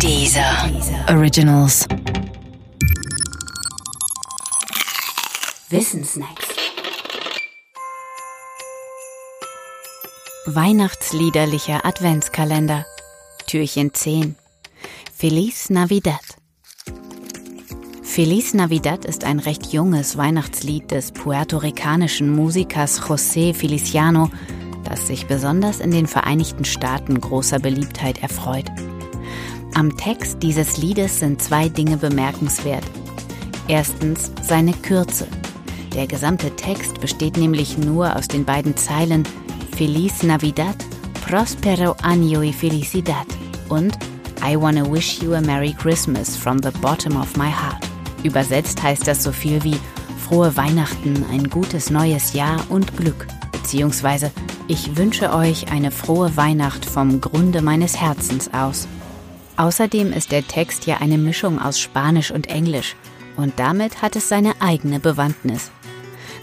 Dieser Originals. Wissensnacks. Weihnachtsliederlicher Adventskalender. Türchen 10. Feliz Navidad. Feliz Navidad ist ein recht junges Weihnachtslied des puerto-ricanischen Musikers José Feliciano, das sich besonders in den Vereinigten Staaten großer Beliebtheit erfreut. Am Text dieses Liedes sind zwei Dinge bemerkenswert. Erstens seine Kürze. Der gesamte Text besteht nämlich nur aus den beiden Zeilen Feliz Navidad, Prospero Año y Felicidad und I wanna wish you a Merry Christmas from the bottom of my heart. Übersetzt heißt das so viel wie Frohe Weihnachten, ein gutes neues Jahr und Glück, beziehungsweise Ich wünsche euch eine frohe Weihnacht vom Grunde meines Herzens aus. Außerdem ist der Text ja eine Mischung aus Spanisch und Englisch und damit hat es seine eigene Bewandtnis.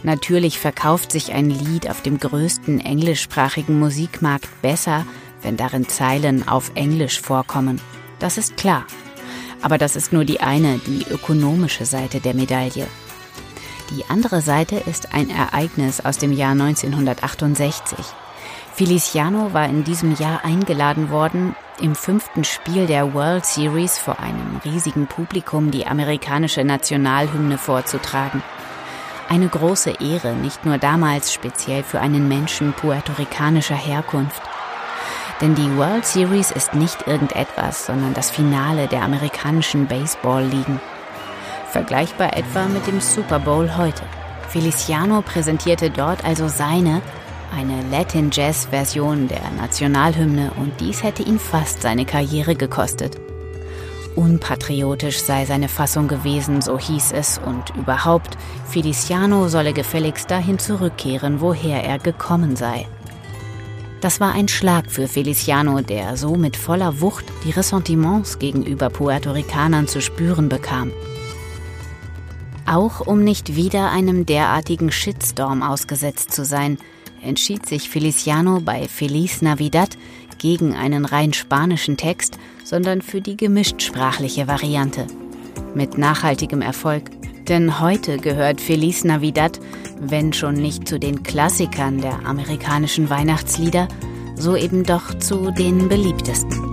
Natürlich verkauft sich ein Lied auf dem größten englischsprachigen Musikmarkt besser, wenn darin Zeilen auf Englisch vorkommen. Das ist klar. Aber das ist nur die eine, die ökonomische Seite der Medaille. Die andere Seite ist ein Ereignis aus dem Jahr 1968. Feliciano war in diesem Jahr eingeladen worden, im fünften Spiel der World Series vor einem riesigen Publikum die amerikanische Nationalhymne vorzutragen. Eine große Ehre, nicht nur damals speziell für einen Menschen puerto-ricanischer Herkunft. Denn die World Series ist nicht irgendetwas, sondern das Finale der amerikanischen Baseball-Ligen. Vergleichbar etwa mit dem Super Bowl heute. Feliciano präsentierte dort also seine, eine Latin-Jazz-Version der Nationalhymne und dies hätte ihn fast seine Karriere gekostet. Unpatriotisch sei seine Fassung gewesen, so hieß es, und überhaupt, Feliciano solle gefälligst dahin zurückkehren, woher er gekommen sei. Das war ein Schlag für Feliciano, der so mit voller Wucht die Ressentiments gegenüber Puerto-Ricanern zu spüren bekam. Auch um nicht wieder einem derartigen Shitstorm ausgesetzt zu sein, entschied sich Feliciano bei Feliz Navidad gegen einen rein spanischen Text, sondern für die gemischtsprachliche Variante. Mit nachhaltigem Erfolg. Denn heute gehört Feliz Navidad, wenn schon nicht zu den Klassikern der amerikanischen Weihnachtslieder, so eben doch zu den beliebtesten.